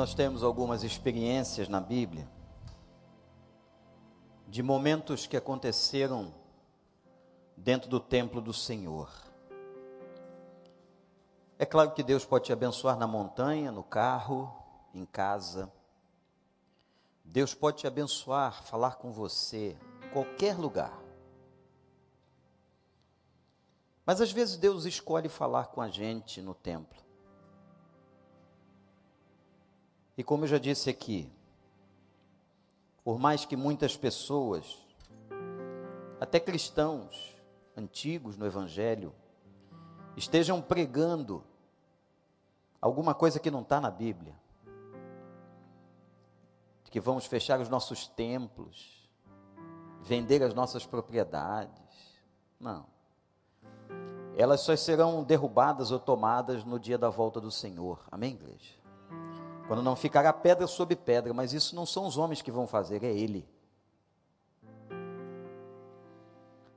Nós temos algumas experiências na Bíblia de momentos que aconteceram dentro do templo do Senhor. É claro que Deus pode te abençoar na montanha, no carro, em casa. Deus pode te abençoar, falar com você, qualquer lugar. Mas às vezes Deus escolhe falar com a gente no templo. E como eu já disse aqui, por mais que muitas pessoas, até cristãos antigos no Evangelho, estejam pregando alguma coisa que não está na Bíblia, de que vamos fechar os nossos templos, vender as nossas propriedades. Não. Elas só serão derrubadas ou tomadas no dia da volta do Senhor. Amém, igreja? Quando não ficará pedra sobre pedra, mas isso não são os homens que vão fazer, é Ele.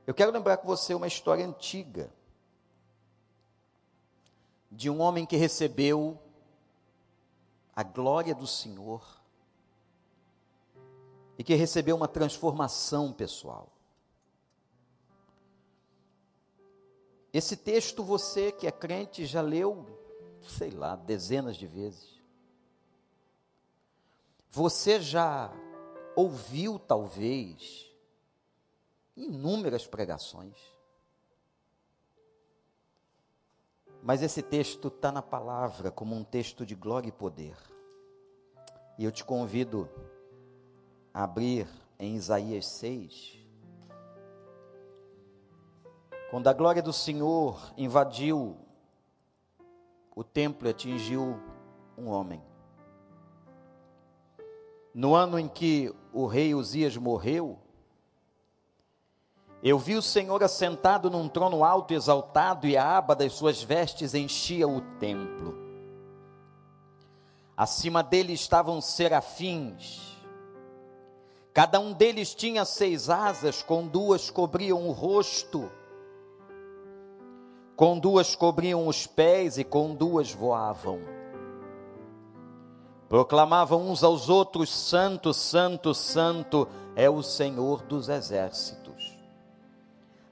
Eu quero lembrar com você uma história antiga de um homem que recebeu a glória do Senhor e que recebeu uma transformação pessoal. Esse texto você que é crente já leu, sei lá, dezenas de vezes. Você já ouviu, talvez, inúmeras pregações. Mas esse texto está na palavra como um texto de glória e poder. E eu te convido a abrir em Isaías 6. Quando a glória do Senhor invadiu o templo e atingiu um homem no ano em que o rei Uzias morreu, eu vi o Senhor assentado num trono alto e exaltado, e a aba das suas vestes enchia o templo. Acima dele estavam serafins. Cada um deles tinha seis asas, com duas cobriam o rosto, com duas cobriam os pés e com duas voavam proclamavam uns aos outros: Santo, Santo, Santo é o Senhor dos exércitos.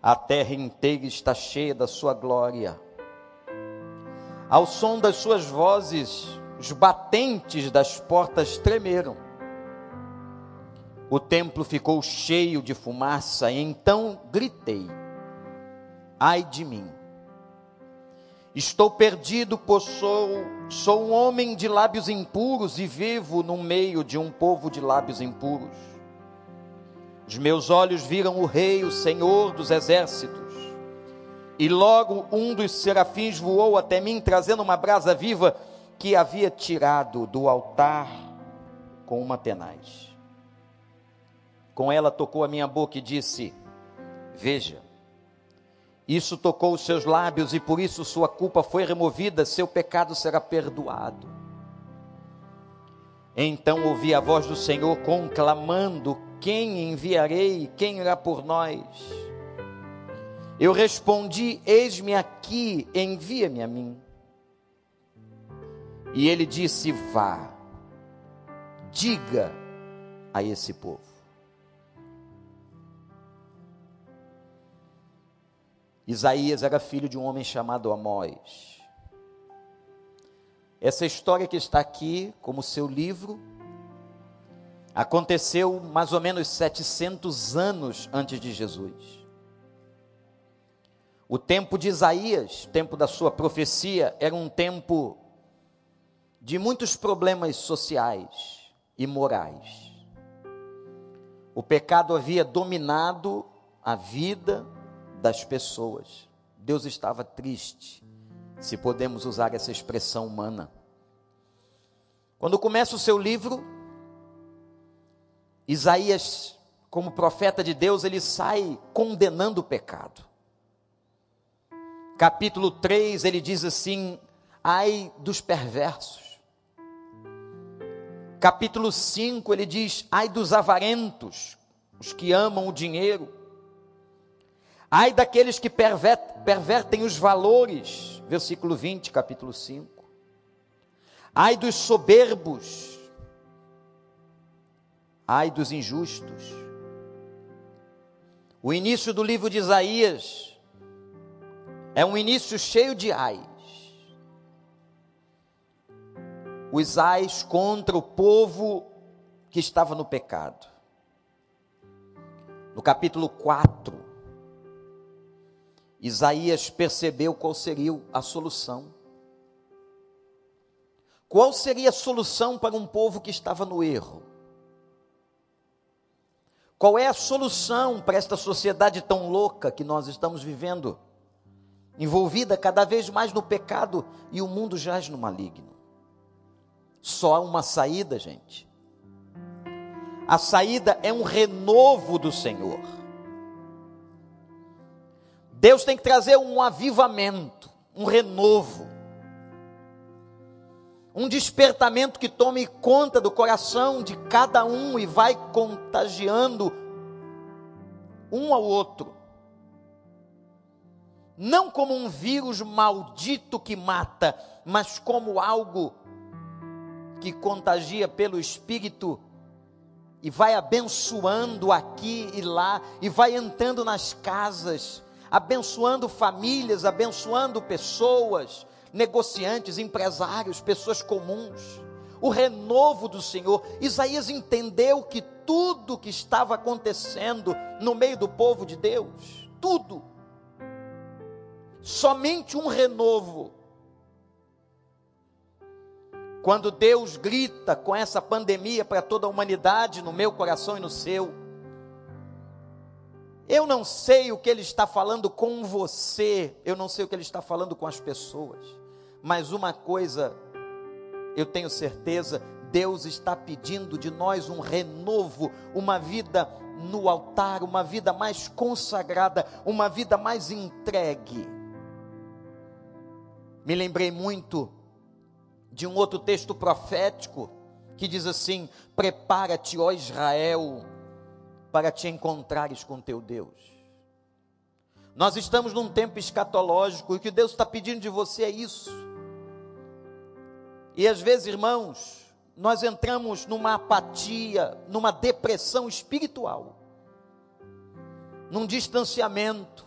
A terra inteira está cheia da sua glória. Ao som das suas vozes, os batentes das portas tremeram. O templo ficou cheio de fumaça, e então gritei: Ai de mim! Estou perdido, pois sou, sou um homem de lábios impuros e vivo no meio de um povo de lábios impuros. Os meus olhos viram o Rei, o Senhor dos exércitos. E logo um dos serafins voou até mim, trazendo uma brasa viva que havia tirado do altar com uma tenaz. Com ela tocou a minha boca e disse: Veja, isso tocou os seus lábios e por isso sua culpa foi removida, seu pecado será perdoado. Então ouvi a voz do Senhor conclamando: Quem enviarei? Quem irá por nós? Eu respondi: Eis-me aqui, envia-me a mim. E ele disse: Vá, diga a esse povo Isaías era filho de um homem chamado Amós. Essa história que está aqui, como seu livro, aconteceu mais ou menos 700 anos antes de Jesus. O tempo de Isaías, tempo da sua profecia, era um tempo de muitos problemas sociais e morais. O pecado havia dominado a vida, das pessoas. Deus estava triste, se podemos usar essa expressão humana. Quando começa o seu livro, Isaías, como profeta de Deus, ele sai condenando o pecado. Capítulo 3, ele diz assim: ai dos perversos. Capítulo 5, ele diz: ai dos avarentos, os que amam o dinheiro. Ai daqueles que pervertem os valores, versículo 20, capítulo 5. Ai dos soberbos, ai dos injustos. O início do livro de Isaías é um início cheio de ais. Os ais contra o povo que estava no pecado. No capítulo 4, Isaías percebeu qual seria a solução. Qual seria a solução para um povo que estava no erro? Qual é a solução para esta sociedade tão louca que nós estamos vivendo? Envolvida cada vez mais no pecado e o mundo jaz no maligno. Só há uma saída, gente. A saída é um renovo do Senhor. Deus tem que trazer um avivamento, um renovo, um despertamento que tome conta do coração de cada um e vai contagiando um ao outro. Não como um vírus maldito que mata, mas como algo que contagia pelo Espírito e vai abençoando aqui e lá, e vai entrando nas casas, abençoando famílias, abençoando pessoas, negociantes, empresários, pessoas comuns. O renovo do Senhor. Isaías entendeu que tudo que estava acontecendo no meio do povo de Deus, tudo, somente um renovo. Quando Deus grita com essa pandemia para toda a humanidade, no meu coração e no seu, eu não sei o que ele está falando com você, eu não sei o que ele está falando com as pessoas, mas uma coisa eu tenho certeza: Deus está pedindo de nós um renovo, uma vida no altar, uma vida mais consagrada, uma vida mais entregue. Me lembrei muito de um outro texto profético que diz assim: Prepara-te, ó Israel, para te encontrares com teu Deus. Nós estamos num tempo escatológico e o que Deus está pedindo de você é isso. E às vezes, irmãos, nós entramos numa apatia, numa depressão espiritual, num distanciamento.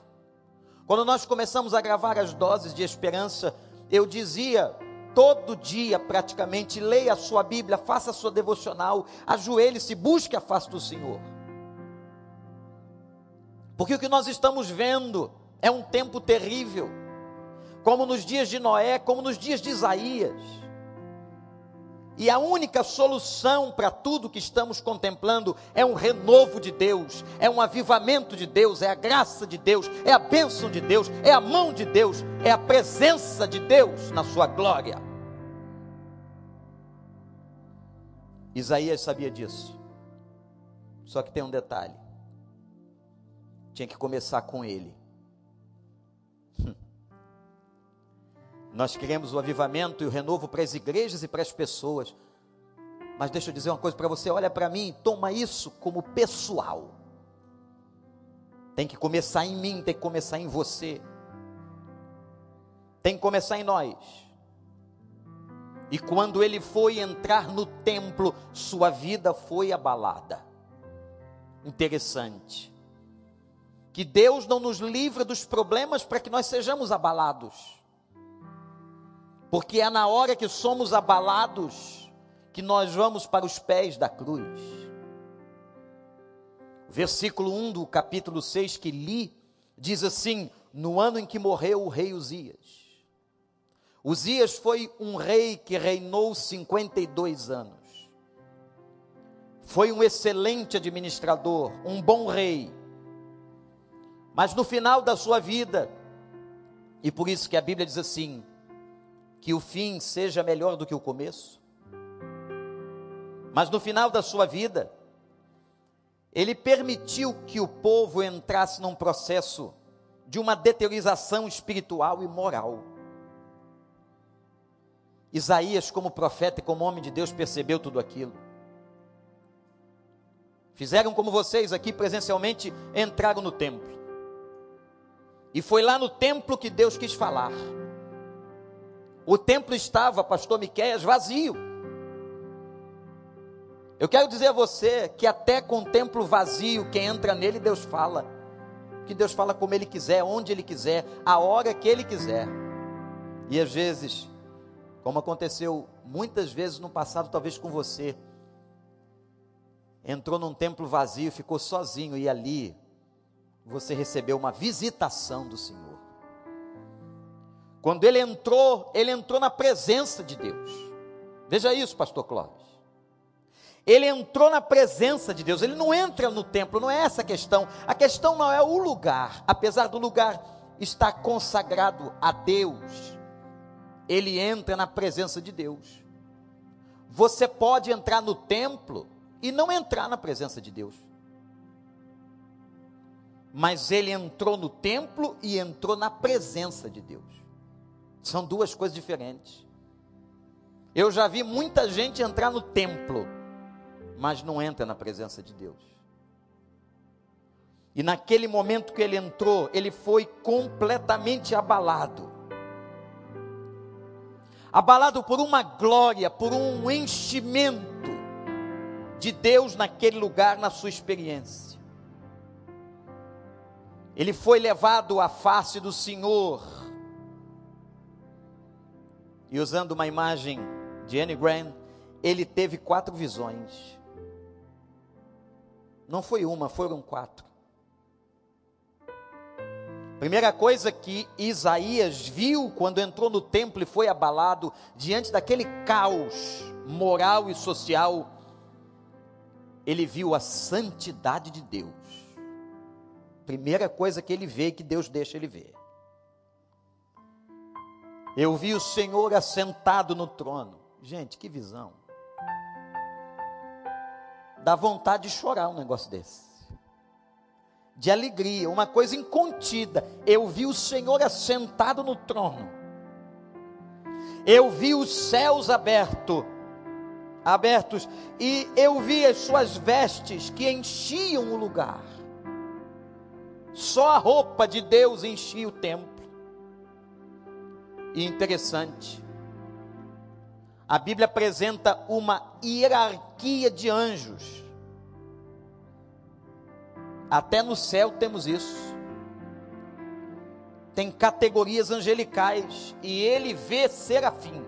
Quando nós começamos a gravar as doses de esperança, eu dizia todo dia praticamente, leia a sua Bíblia, faça a sua devocional, ajoelhe-se, busque a face do Senhor. Porque o que nós estamos vendo é um tempo terrível, como nos dias de Noé, como nos dias de Isaías. E a única solução para tudo que estamos contemplando é um renovo de Deus, é um avivamento de Deus, é a graça de Deus, é a bênção de Deus, é a mão de Deus, é a presença de Deus na sua glória. Isaías sabia disso. Só que tem um detalhe. Tinha que começar com ele. Nós queremos o avivamento e o renovo para as igrejas e para as pessoas. Mas deixa eu dizer uma coisa para você: olha para mim, toma isso como pessoal. Tem que começar em mim, tem que começar em você. Tem que começar em nós. E quando ele foi entrar no templo, sua vida foi abalada. Interessante. Que Deus não nos livra dos problemas para que nós sejamos abalados porque é na hora que somos abalados que nós vamos para os pés da cruz. Versículo 1 do capítulo 6 que li, diz assim: No ano em que morreu o rei Uzias. Uzias foi um rei que reinou 52 anos. Foi um excelente administrador, um bom rei. Mas no final da sua vida, e por isso que a Bíblia diz assim: que o fim seja melhor do que o começo. Mas no final da sua vida, ele permitiu que o povo entrasse num processo de uma deteriorização espiritual e moral. Isaías, como profeta e como homem de Deus, percebeu tudo aquilo. Fizeram como vocês aqui presencialmente, entraram no templo. E foi lá no templo que Deus quis falar. O templo estava, pastor Miqueias, vazio. Eu quero dizer a você que até com o templo vazio, quem entra nele, Deus fala. Que Deus fala como Ele quiser, onde Ele quiser, a hora que Ele quiser. E às vezes, como aconteceu muitas vezes no passado, talvez com você, entrou num templo vazio, ficou sozinho e ali você recebeu uma visitação do Senhor. Quando ele entrou, ele entrou na presença de Deus. Veja isso, pastor Clóvis. Ele entrou na presença de Deus. Ele não entra no templo, não é essa a questão. A questão não é o lugar, apesar do lugar estar consagrado a Deus. Ele entra na presença de Deus. Você pode entrar no templo e não entrar na presença de Deus. Mas ele entrou no templo e entrou na presença de Deus. São duas coisas diferentes. Eu já vi muita gente entrar no templo, mas não entra na presença de Deus. E naquele momento que ele entrou, ele foi completamente abalado. Abalado por uma glória, por um enchimento de Deus naquele lugar, na sua experiência. Ele foi levado à face do Senhor. E usando uma imagem de Anne Grant, ele teve quatro visões. Não foi uma, foram quatro. Primeira coisa que Isaías viu quando entrou no templo e foi abalado diante daquele caos moral e social ele viu a santidade de Deus. Primeira coisa que ele vê, que Deus deixa ele ver. Eu vi o Senhor assentado no trono. Gente, que visão. Dá vontade de chorar um negócio desse. De alegria, uma coisa incontida. Eu vi o Senhor assentado no trono. Eu vi os céus abertos abertos, e eu vi as suas vestes que enchiam o lugar. Só a roupa de Deus enchia o templo. E interessante, a Bíblia apresenta uma hierarquia de anjos. Até no céu temos isso. Tem categorias angelicais e ele vê serafins.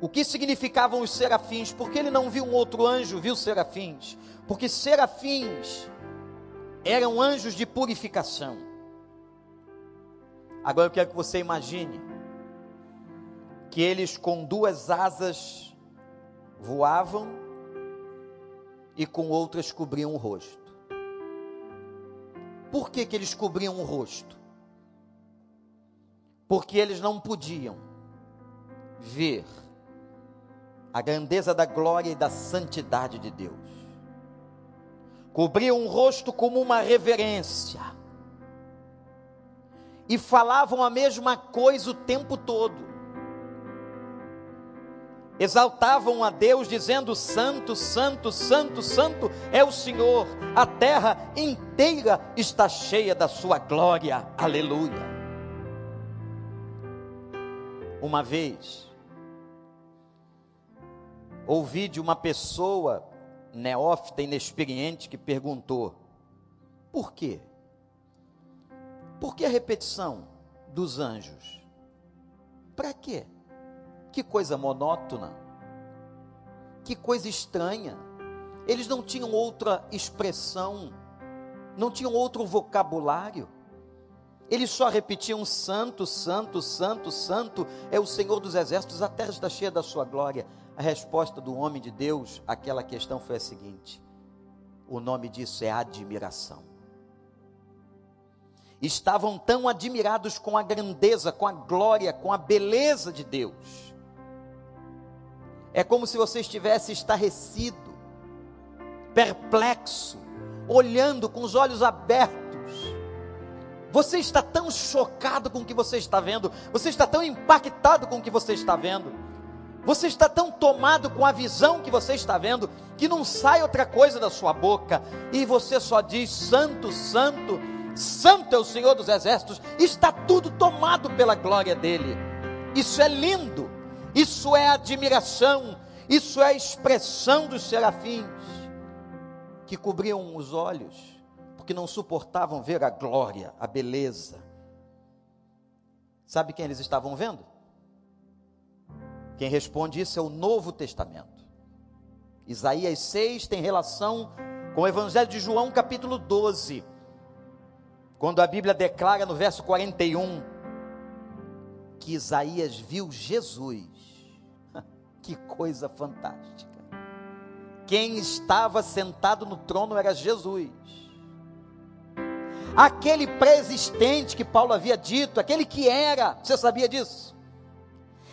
O que significavam os serafins? Porque ele não viu um outro anjo, viu serafins? Porque serafins eram anjos de purificação. Agora eu quero que você imagine que eles com duas asas voavam e com outras cobriam o rosto. Por que, que eles cobriam o rosto? Porque eles não podiam ver a grandeza da glória e da santidade de Deus. Cobriam o rosto como uma reverência. E falavam a mesma coisa o tempo todo. Exaltavam a Deus, dizendo: Santo, Santo, Santo, Santo é o Senhor, a terra inteira está cheia da Sua glória, aleluia. Uma vez, ouvi de uma pessoa neófita, inexperiente, que perguntou: por quê? Por que a repetição dos anjos? Para quê? Que coisa monótona, que coisa estranha. Eles não tinham outra expressão, não tinham outro vocabulário. Eles só repetiam: Santo, Santo, Santo, Santo é o Senhor dos exércitos, a terra está cheia da sua glória. A resposta do homem de Deus àquela questão foi a seguinte: o nome disso é admiração. Estavam tão admirados com a grandeza, com a glória, com a beleza de Deus. É como se você estivesse estarrecido, perplexo, olhando com os olhos abertos. Você está tão chocado com o que você está vendo, você está tão impactado com o que você está vendo você está tão tomado com a visão que você está vendo, que não sai outra coisa da sua boca, e você só diz: Santo, Santo, Santo é o Senhor dos exércitos, está tudo tomado pela glória dele. Isso é lindo, isso é admiração, isso é a expressão dos serafins que cobriam os olhos, porque não suportavam ver a glória, a beleza. Sabe quem eles estavam vendo? Quem responde isso é o Novo Testamento. Isaías 6 tem relação com o Evangelho de João, capítulo 12, quando a Bíblia declara no verso 41 que Isaías viu Jesus. Que coisa fantástica. Quem estava sentado no trono era Jesus. Aquele pré-existente que Paulo havia dito, aquele que era, você sabia disso?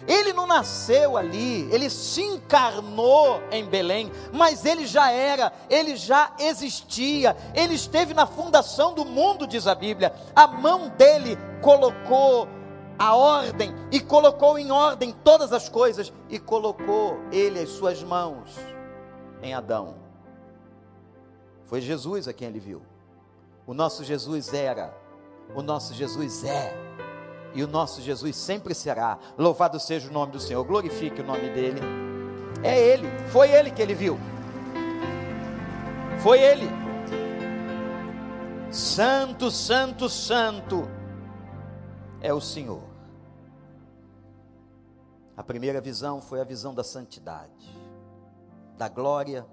Ele não nasceu ali, ele se encarnou em Belém, mas ele já era, ele já existia, ele esteve na fundação do mundo, diz a Bíblia. A mão dele colocou a ordem e colocou em ordem todas as coisas e colocou ele as suas mãos em Adão. Foi Jesus a quem ele viu. O nosso Jesus era, o nosso Jesus é e o nosso Jesus sempre será. Louvado seja o nome do Senhor, glorifique o nome dele. É ele, foi ele que ele viu. Foi ele. Santo, santo, santo é o Senhor. A primeira visão foi a visão da santidade, da glória,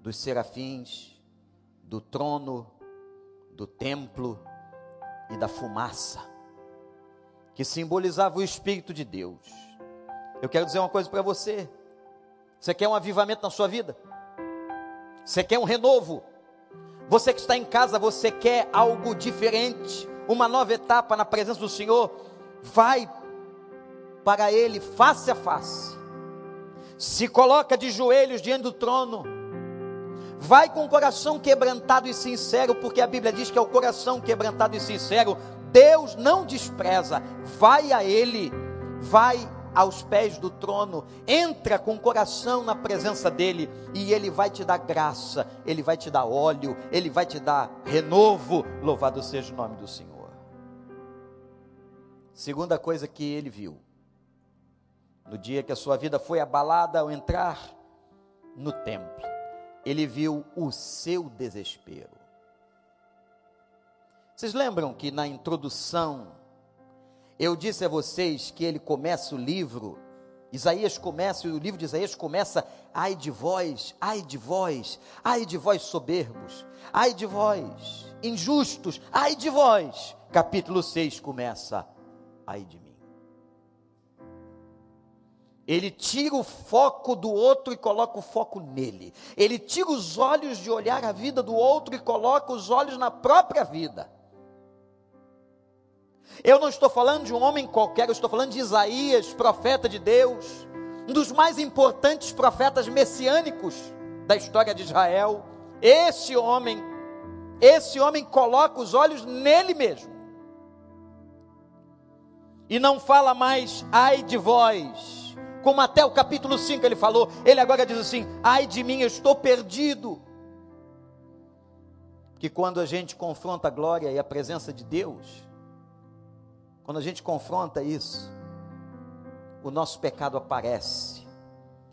dos serafins, do trono, do templo e da fumaça que simbolizava o Espírito de Deus. Eu quero dizer uma coisa para você. Você quer um avivamento na sua vida? Você quer um renovo? Você que está em casa, você quer algo diferente, uma nova etapa na presença do Senhor? Vai para Ele face a face. Se coloca de joelhos diante do trono. Vai com o coração quebrantado e sincero, porque a Bíblia diz que é o coração quebrantado e sincero Deus não despreza, vai a Ele, vai aos pés do trono, entra com o coração na presença dEle, e Ele vai te dar graça, Ele vai te dar óleo, Ele vai te dar renovo. Louvado seja o nome do Senhor. Segunda coisa que ele viu, no dia que a sua vida foi abalada ao entrar no templo, ele viu o seu desespero. Vocês lembram que na introdução eu disse a vocês que ele começa o livro, Isaías começa, o livro de Isaías começa, ai de vós, ai de vós, ai de vós soberbos, ai de vós injustos, ai de vós. Capítulo 6 começa, ai de mim. Ele tira o foco do outro e coloca o foco nele. Ele tira os olhos de olhar a vida do outro e coloca os olhos na própria vida. Eu não estou falando de um homem qualquer, eu estou falando de Isaías, profeta de Deus, um dos mais importantes profetas messiânicos da história de Israel. Esse homem, esse homem coloca os olhos nele mesmo. E não fala mais, ai de vós, como até o capítulo 5 ele falou, ele agora diz assim: ai de mim, eu estou perdido. Que quando a gente confronta a glória e a presença de Deus, quando a gente confronta isso, o nosso pecado aparece,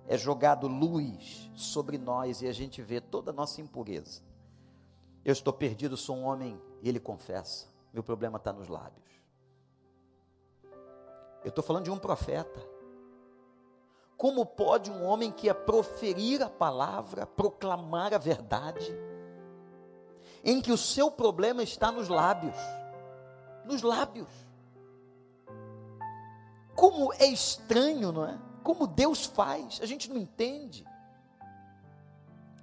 é jogado luz sobre nós e a gente vê toda a nossa impureza. Eu estou perdido, sou um homem, e ele confessa: meu problema está nos lábios. Eu estou falando de um profeta. Como pode um homem que é proferir a palavra, proclamar a verdade, em que o seu problema está nos lábios? Nos lábios. Como é estranho, não é? Como Deus faz, a gente não entende.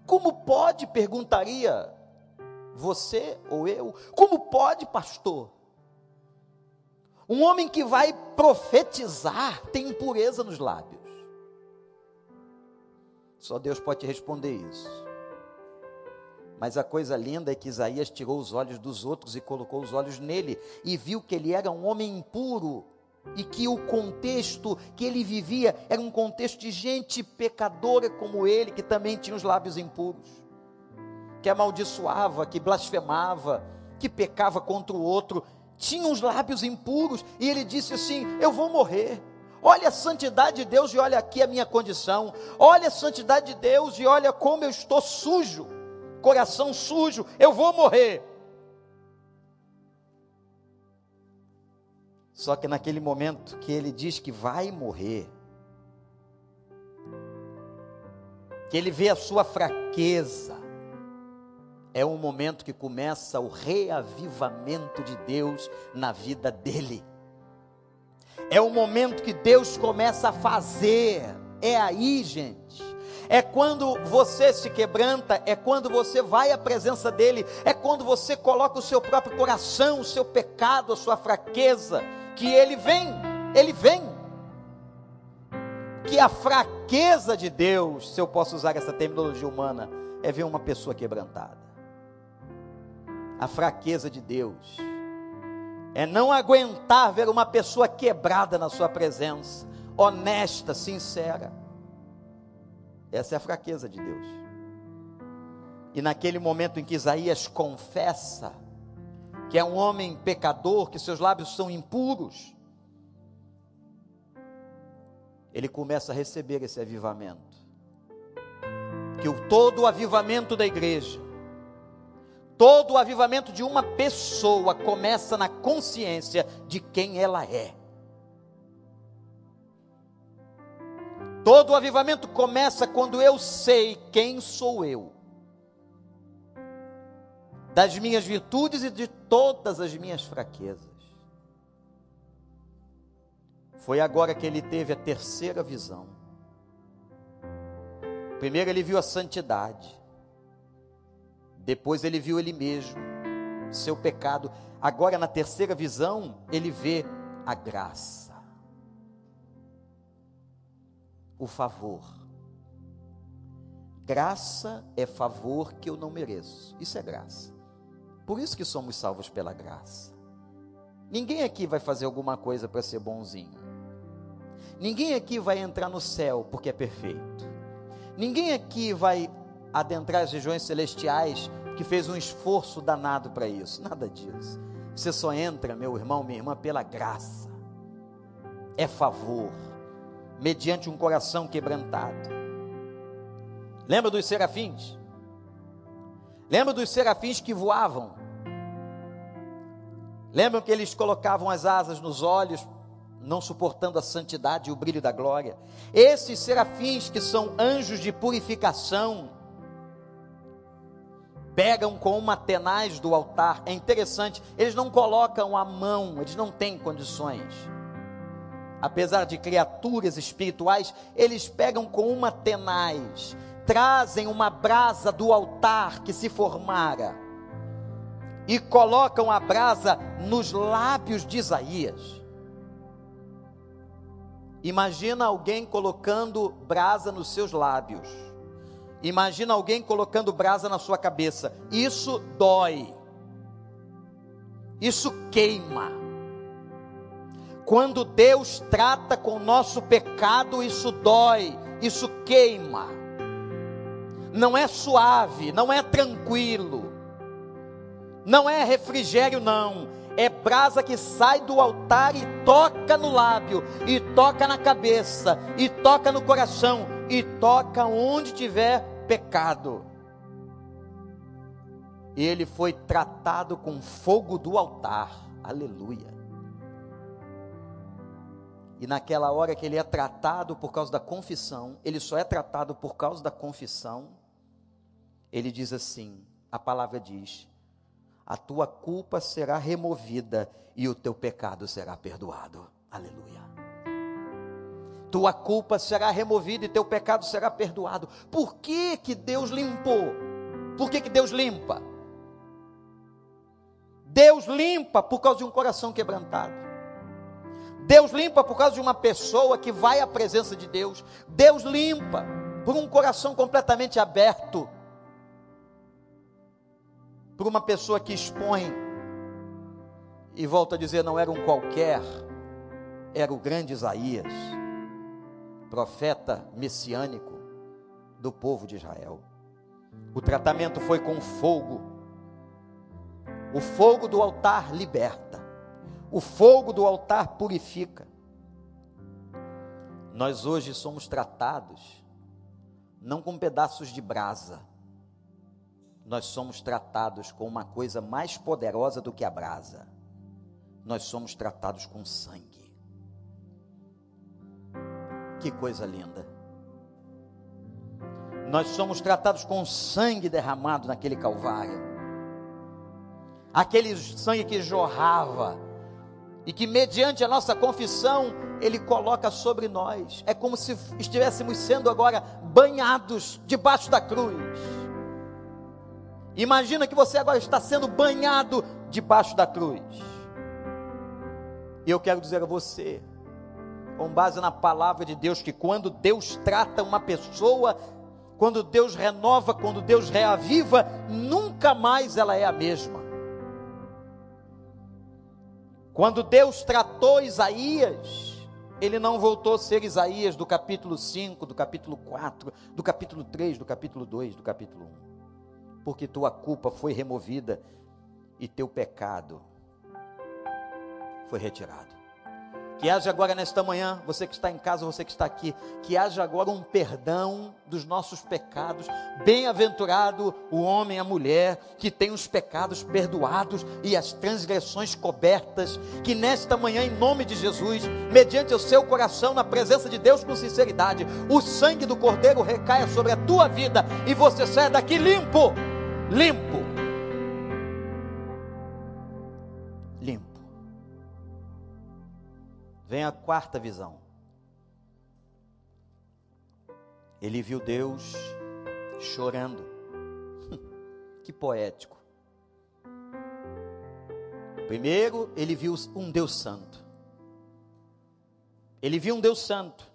Como pode, perguntaria você ou eu, como pode, pastor? Um homem que vai profetizar tem impureza nos lábios. Só Deus pode te responder isso. Mas a coisa linda é que Isaías tirou os olhos dos outros e colocou os olhos nele, e viu que ele era um homem impuro, e que o contexto que ele vivia era um contexto de gente pecadora como ele, que também tinha os lábios impuros, que amaldiçoava, que blasfemava, que pecava contra o outro, tinha os lábios impuros, e ele disse assim: Eu vou morrer. Olha a santidade de Deus e olha aqui a minha condição. Olha a santidade de Deus e olha como eu estou sujo, coração sujo, eu vou morrer. Só que naquele momento que ele diz que vai morrer, que ele vê a sua fraqueza, é um momento que começa o reavivamento de Deus na vida dele. É o momento que Deus começa a fazer. É aí, gente. É quando você se quebranta, é quando você vai à presença dele, é quando você coloca o seu próprio coração, o seu pecado, a sua fraqueza que ele vem, ele vem. Que a fraqueza de Deus, se eu posso usar essa terminologia humana, é ver uma pessoa quebrantada. A fraqueza de Deus é não aguentar ver uma pessoa quebrada na sua presença, honesta, sincera. Essa é a fraqueza de Deus. E naquele momento em que Isaías confessa, que é um homem pecador, que seus lábios são impuros, ele começa a receber esse avivamento. Que o, todo o avivamento da igreja, todo o avivamento de uma pessoa começa na consciência de quem ela é. Todo o avivamento começa quando eu sei quem sou eu das minhas virtudes e de todas as minhas fraquezas. Foi agora que ele teve a terceira visão. Primeiro ele viu a santidade, depois ele viu ele mesmo, seu pecado. Agora, na terceira visão, ele vê a graça, o favor. Graça é favor que eu não mereço. Isso é graça. Por isso que somos salvos pela graça. Ninguém aqui vai fazer alguma coisa para ser bonzinho. Ninguém aqui vai entrar no céu porque é perfeito. Ninguém aqui vai adentrar as regiões celestiais que fez um esforço danado para isso. Nada disso. Você só entra, meu irmão, minha irmã, pela graça. É favor, mediante um coração quebrantado. Lembra dos serafins? Lembra dos serafins que voavam? Lembram que eles colocavam as asas nos olhos, não suportando a santidade e o brilho da glória? Esses serafins que são anjos de purificação, pegam com uma tenaz do altar. É interessante, eles não colocam a mão, eles não têm condições. Apesar de criaturas espirituais, eles pegam com uma tenaz, trazem uma brasa do altar que se formara e colocam a brasa nos lábios de Isaías. Imagina alguém colocando brasa nos seus lábios. Imagina alguém colocando brasa na sua cabeça. Isso dói. Isso queima. Quando Deus trata com o nosso pecado, isso dói, isso queima. Não é suave, não é tranquilo não é refrigério, não. É brasa que sai do altar e toca no lábio, e toca na cabeça, e toca no coração, e toca onde tiver pecado. Ele foi tratado com fogo do altar. Aleluia. E naquela hora que ele é tratado por causa da confissão, ele só é tratado por causa da confissão. Ele diz assim: a palavra diz: a tua culpa será removida e o teu pecado será perdoado. Aleluia. Tua culpa será removida e teu pecado será perdoado. Por que que Deus limpou? Por que que Deus limpa? Deus limpa por causa de um coração quebrantado. Deus limpa por causa de uma pessoa que vai à presença de Deus. Deus limpa por um coração completamente aberto por uma pessoa que expõe, e volta a dizer, não era um qualquer, era o grande Isaías, profeta messiânico do povo de Israel. O tratamento foi com fogo, O fogo do altar liberta. O fogo do altar purifica. Nós hoje somos tratados não com pedaços de brasa. Nós somos tratados com uma coisa mais poderosa do que a brasa. Nós somos tratados com sangue. Que coisa linda. Nós somos tratados com sangue derramado naquele Calvário. Aquele sangue que jorrava e que, mediante a nossa confissão, Ele coloca sobre nós. É como se estivéssemos sendo agora banhados debaixo da cruz. Imagina que você agora está sendo banhado debaixo da cruz. E eu quero dizer a você, com base na palavra de Deus, que quando Deus trata uma pessoa, quando Deus renova, quando Deus reaviva, nunca mais ela é a mesma. Quando Deus tratou Isaías, ele não voltou a ser Isaías do capítulo 5, do capítulo 4, do capítulo 3, do capítulo 2, do capítulo 1. Porque tua culpa foi removida e teu pecado foi retirado. Que haja agora nesta manhã, você que está em casa, você que está aqui, que haja agora um perdão dos nossos pecados. Bem-aventurado o homem a mulher que tem os pecados perdoados e as transgressões cobertas. Que nesta manhã, em nome de Jesus, mediante o seu coração, na presença de Deus com sinceridade, o sangue do Cordeiro recaia sobre a tua vida e você saia daqui limpo, limpo, limpo. Vem a quarta visão. Ele viu Deus chorando. que poético. Primeiro, ele viu um Deus santo. Ele viu um Deus santo.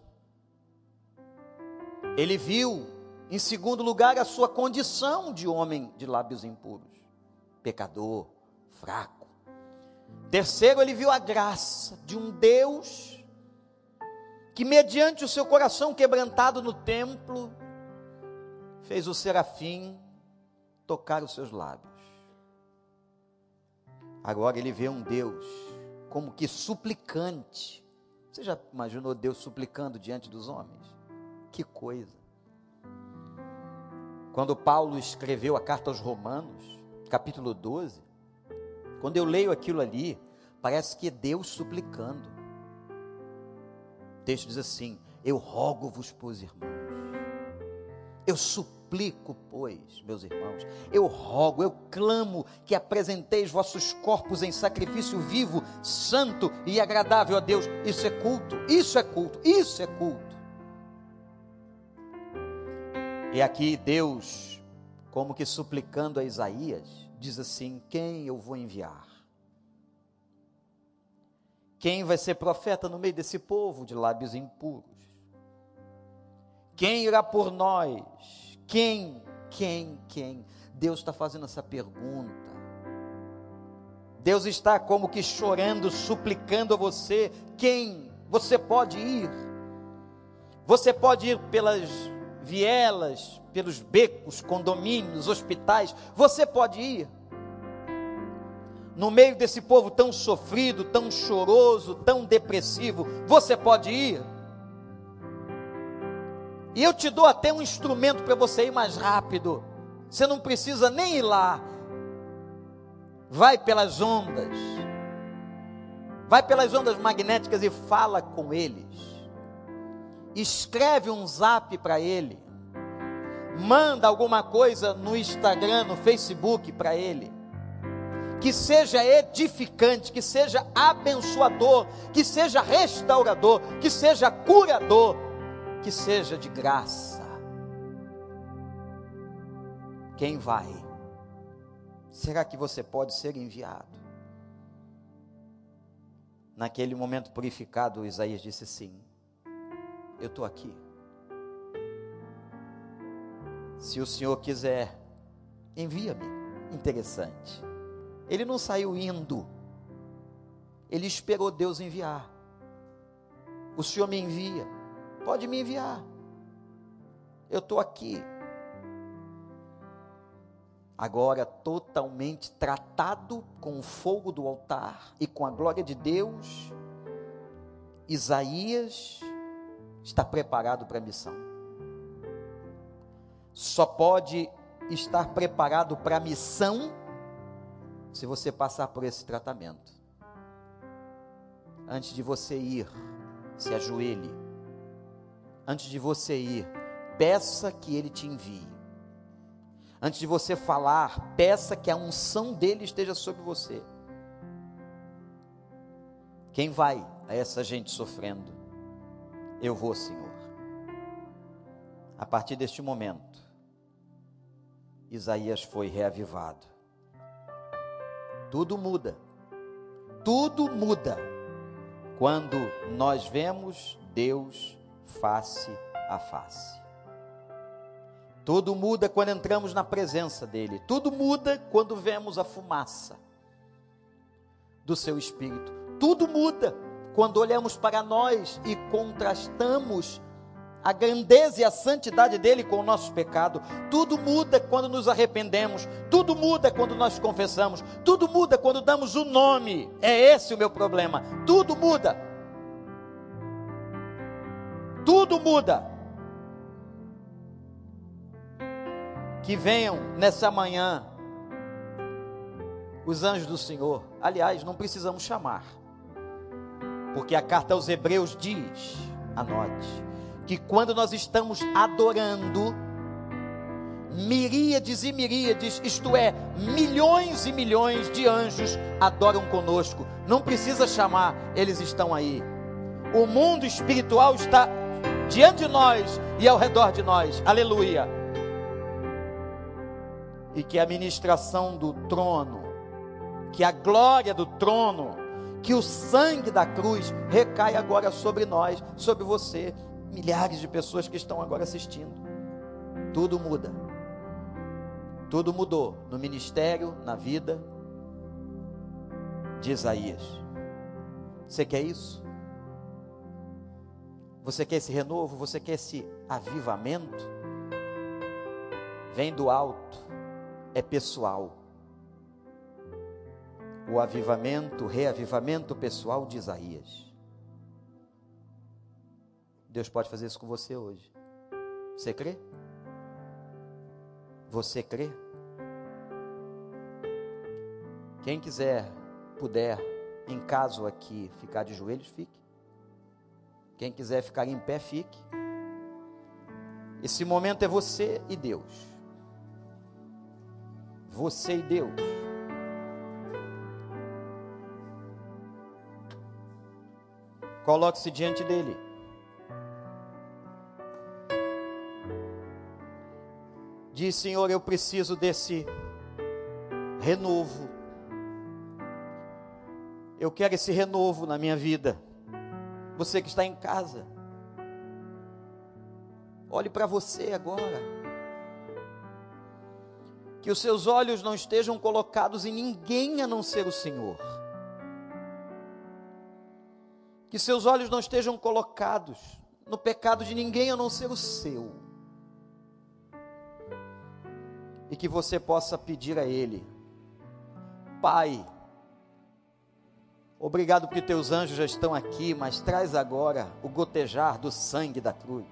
Ele viu, em segundo lugar, a sua condição de homem de lábios impuros, pecador, fraco. Terceiro, ele viu a graça de um Deus que, mediante o seu coração quebrantado no templo, fez o serafim tocar os seus lábios. Agora ele vê um Deus como que suplicante. Você já imaginou Deus suplicando diante dos homens? Que coisa. Quando Paulo escreveu a carta aos Romanos, capítulo 12, quando eu leio aquilo ali, parece que é Deus suplicando. O texto diz assim: Eu rogo-vos, pois, irmãos. Eu suplico, pois, meus irmãos, eu rogo, eu clamo que apresenteis vossos corpos em sacrifício vivo, santo e agradável a Deus. Isso é culto, isso é culto, isso é culto. E aqui Deus, como que suplicando a Isaías, diz assim: Quem eu vou enviar? Quem vai ser profeta no meio desse povo de lábios impuros? Quem irá por nós? Quem, quem, quem? Deus está fazendo essa pergunta. Deus está como que chorando, suplicando a você: quem você pode ir? Você pode ir pelas vielas, pelos becos, condomínios, hospitais, você pode ir. No meio desse povo tão sofrido, tão choroso, tão depressivo, você pode ir. E eu te dou até um instrumento para você ir mais rápido. Você não precisa nem ir lá. Vai pelas ondas. Vai pelas ondas magnéticas e fala com eles escreve um zap para ele, manda alguma coisa no Instagram, no Facebook para ele, que seja edificante, que seja abençoador, que seja restaurador, que seja curador, que seja de graça. Quem vai? Será que você pode ser enviado? Naquele momento purificado, Isaías disse sim eu estou aqui. Se o Senhor quiser, envia-me. Interessante. Ele não saiu indo, ele esperou Deus enviar. O Senhor me envia, pode me enviar. Eu estou aqui. agora totalmente tratado com o fogo do altar e com a glória de Deus, Isaías está preparado para a missão. Só pode estar preparado para a missão se você passar por esse tratamento. Antes de você ir, se ajoelhe. Antes de você ir, peça que ele te envie. Antes de você falar, peça que a unção dele esteja sobre você. Quem vai a essa gente sofrendo? Eu vou, Senhor. A partir deste momento, Isaías foi reavivado. Tudo muda. Tudo muda quando nós vemos Deus face a face. Tudo muda quando entramos na presença dEle. Tudo muda quando vemos a fumaça do Seu Espírito. Tudo muda quando olhamos para nós e contrastamos a grandeza e a santidade dele com o nosso pecado. Tudo muda quando nos arrependemos, tudo muda quando nós confessamos, tudo muda quando damos o nome. É esse o meu problema. Tudo muda. Tudo muda. Que venham nessa manhã os anjos do Senhor. Aliás, não precisamos chamar, porque a carta aos Hebreus diz: anote que quando nós estamos adorando, miríades e miríades, isto é, milhões e milhões de anjos adoram conosco. Não precisa chamar, eles estão aí. O mundo espiritual está diante de nós e ao redor de nós. Aleluia. E que a ministração do trono, que a glória do trono, que o sangue da cruz recai agora sobre nós, sobre você milhares de pessoas que estão agora assistindo. Tudo muda. Tudo mudou no ministério, na vida de Isaías. Você quer isso? Você quer esse renovo? Você quer esse avivamento? Vem do alto, é pessoal. O avivamento, o reavivamento pessoal de Isaías. Deus pode fazer isso com você hoje. Você crê? Você crê? Quem quiser, puder, em caso aqui, ficar de joelhos, fique. Quem quiser ficar em pé, fique. Esse momento é você e Deus. Você e Deus. Coloque-se diante dele. Diz, Senhor, eu preciso desse renovo. Eu quero esse renovo na minha vida. Você que está em casa, olhe para você agora. Que os seus olhos não estejam colocados em ninguém a não ser o Senhor. Que seus olhos não estejam colocados no pecado de ninguém a não ser o seu e que você possa pedir a Ele: Pai, obrigado porque teus anjos já estão aqui, mas traz agora o gotejar do sangue da cruz.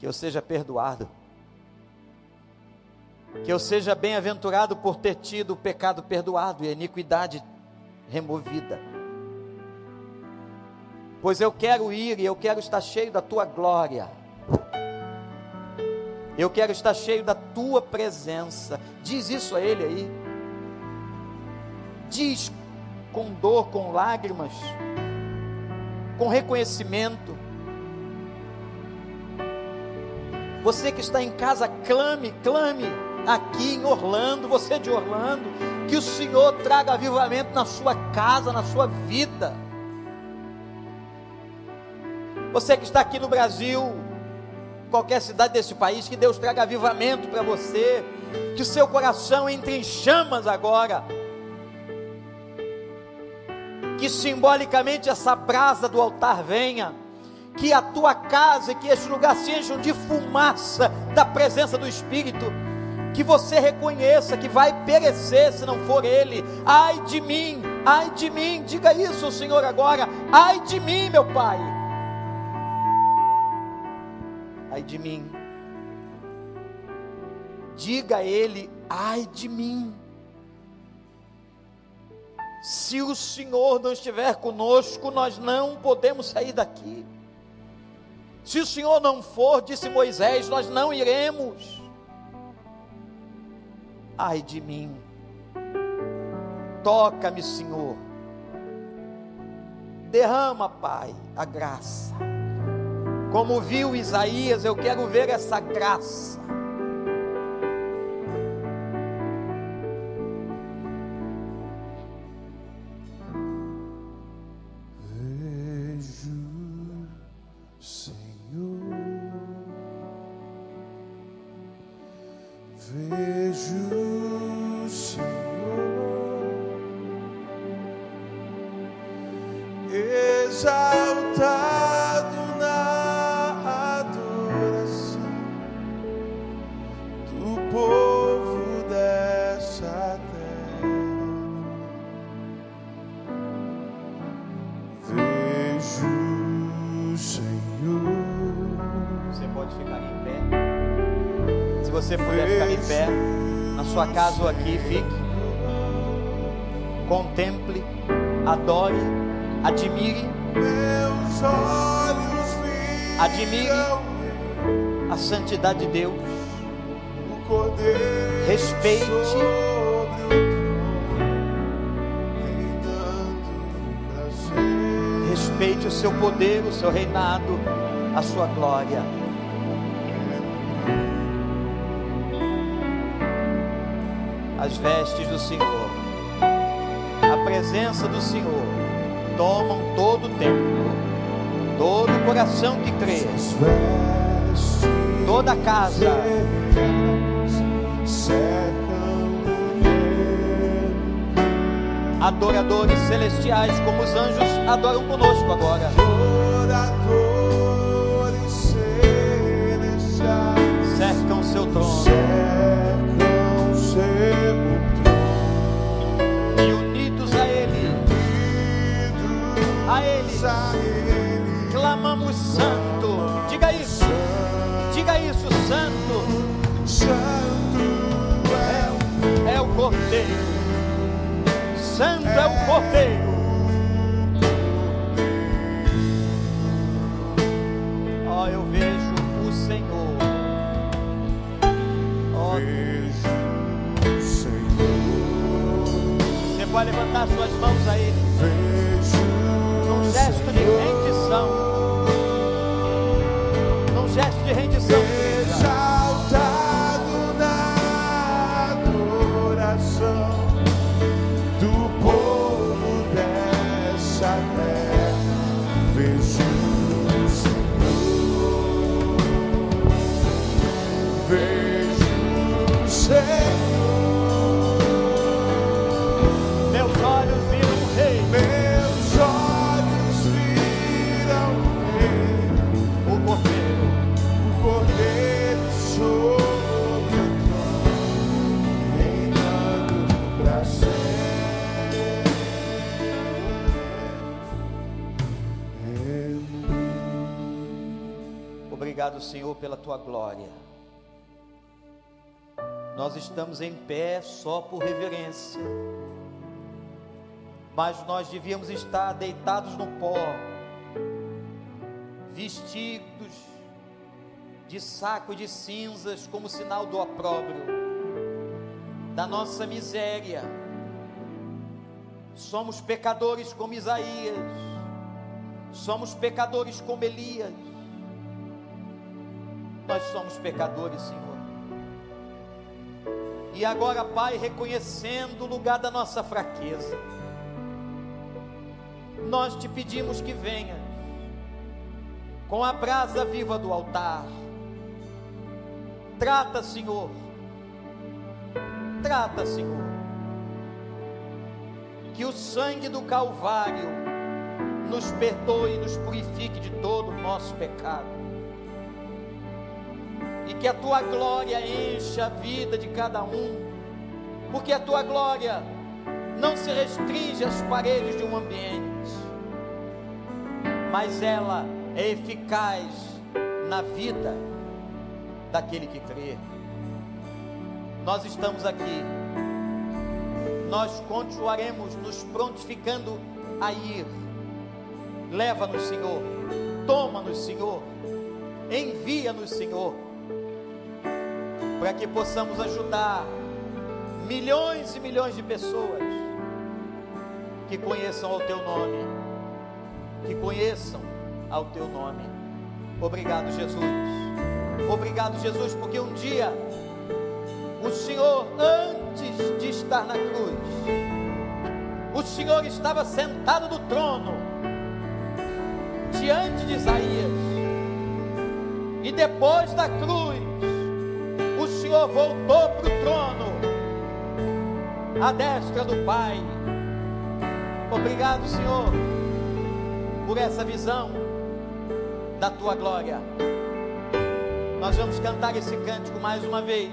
Que eu seja perdoado. Que eu seja bem-aventurado por ter tido o pecado perdoado e a iniquidade removida. Pois eu quero ir e eu quero estar cheio da tua glória eu quero estar cheio da tua presença. Diz isso a ele aí. Diz com dor, com lágrimas, com reconhecimento. Você que está em casa, clame, clame aqui em Orlando, você de Orlando, que o Senhor traga avivamento na sua casa, na sua vida. Você que está aqui no Brasil, qualquer cidade desse país, que Deus traga avivamento para você, que o seu coração entre em chamas agora, que simbolicamente essa brasa do altar venha, que a tua casa e que este lugar se de fumaça da presença do Espírito. Que você reconheça que vai perecer se não for Ele. Ai de mim, ai de mim, diga isso, Senhor, agora. Ai de mim, meu Pai. Ai de mim. Diga a Ele, ai de mim. Se o Senhor não estiver conosco, nós não podemos sair daqui. Se o Senhor não for, disse Moisés, nós não iremos. Ai de mim, toca-me, Senhor. Derrama, Pai, a graça. Como viu Isaías, eu quero ver essa graça. Admire a santidade de Deus, respeite. Respeite o seu poder, o seu reinado, a sua glória. as vestes do Senhor. A presença do Senhor tomam todo o tempo, todo o coração que crê, toda casa. Adoradores celestiais, como os anjos adoram conosco agora. Santo. Diga isso. Diga isso, santo. Santo é, é o Cordeiro. Santo é o Cordeiro. Ó, oh, eu vejo o Senhor. Ó, oh, vejo o Senhor. Você pode levantar suas mãos a Ele. Num gesto de rendição de rendição. Obrigado, Senhor, pela tua glória. Nós estamos em pé só por reverência, mas nós devíamos estar deitados no pó, vestidos de saco de cinzas como sinal do opróbrio, da nossa miséria. Somos pecadores como Isaías, somos pecadores como Elias nós somos pecadores, Senhor. E agora, Pai, reconhecendo o lugar da nossa fraqueza, nós te pedimos que venha com a brasa viva do altar. Trata, Senhor. Trata, Senhor. Que o sangue do Calvário nos perdoe e nos purifique de todo o nosso pecado. E que a tua glória encha a vida de cada um, porque a tua glória não se restringe às paredes de um ambiente, mas ela é eficaz na vida daquele que crê. Nós estamos aqui, nós continuaremos nos prontificando a ir. Leva-nos, Senhor, toma-nos, Senhor, envia-nos, Senhor, para que possamos ajudar milhões e milhões de pessoas que conheçam ao Teu nome, que conheçam ao Teu nome. Obrigado, Jesus. Obrigado, Jesus, porque um dia o Senhor, antes de estar na cruz, o Senhor estava sentado no trono, diante de Isaías, e depois da cruz, Senhor voltou para o trono, à destra do Pai. Obrigado, Senhor, por essa visão da tua glória. Nós vamos cantar esse cântico mais uma vez.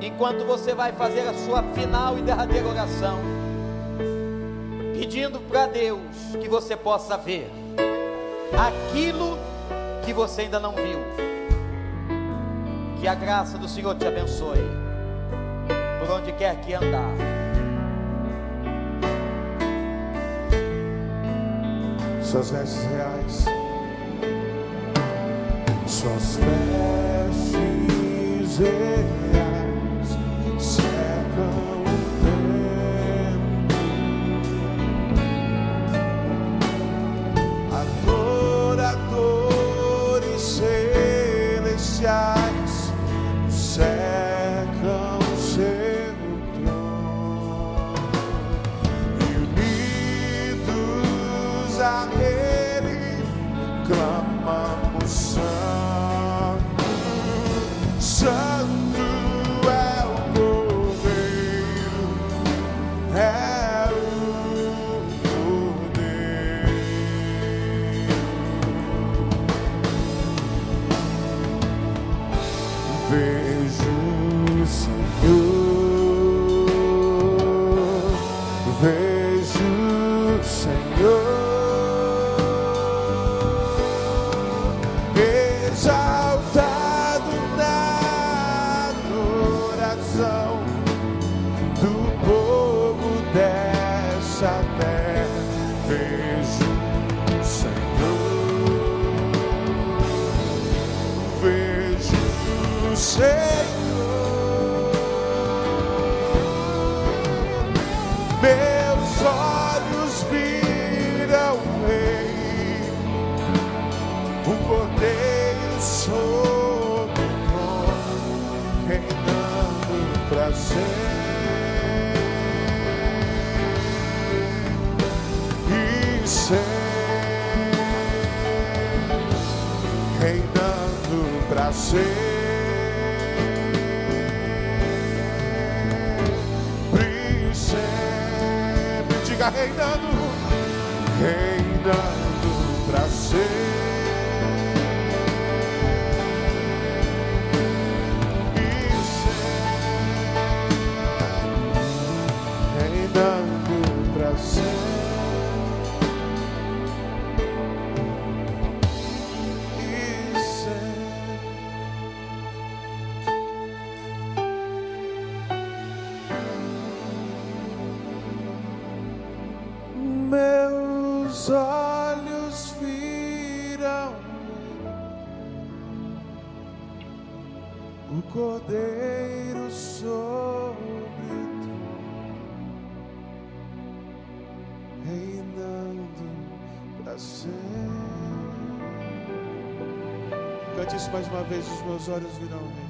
Enquanto você vai fazer a sua final e derradeira oração, pedindo para Deus que você possa ver aquilo que você ainda não viu. Que a graça do Senhor te abençoe, por onde quer que andar. Suas vestes reais suas vestes reais os meus olhos virão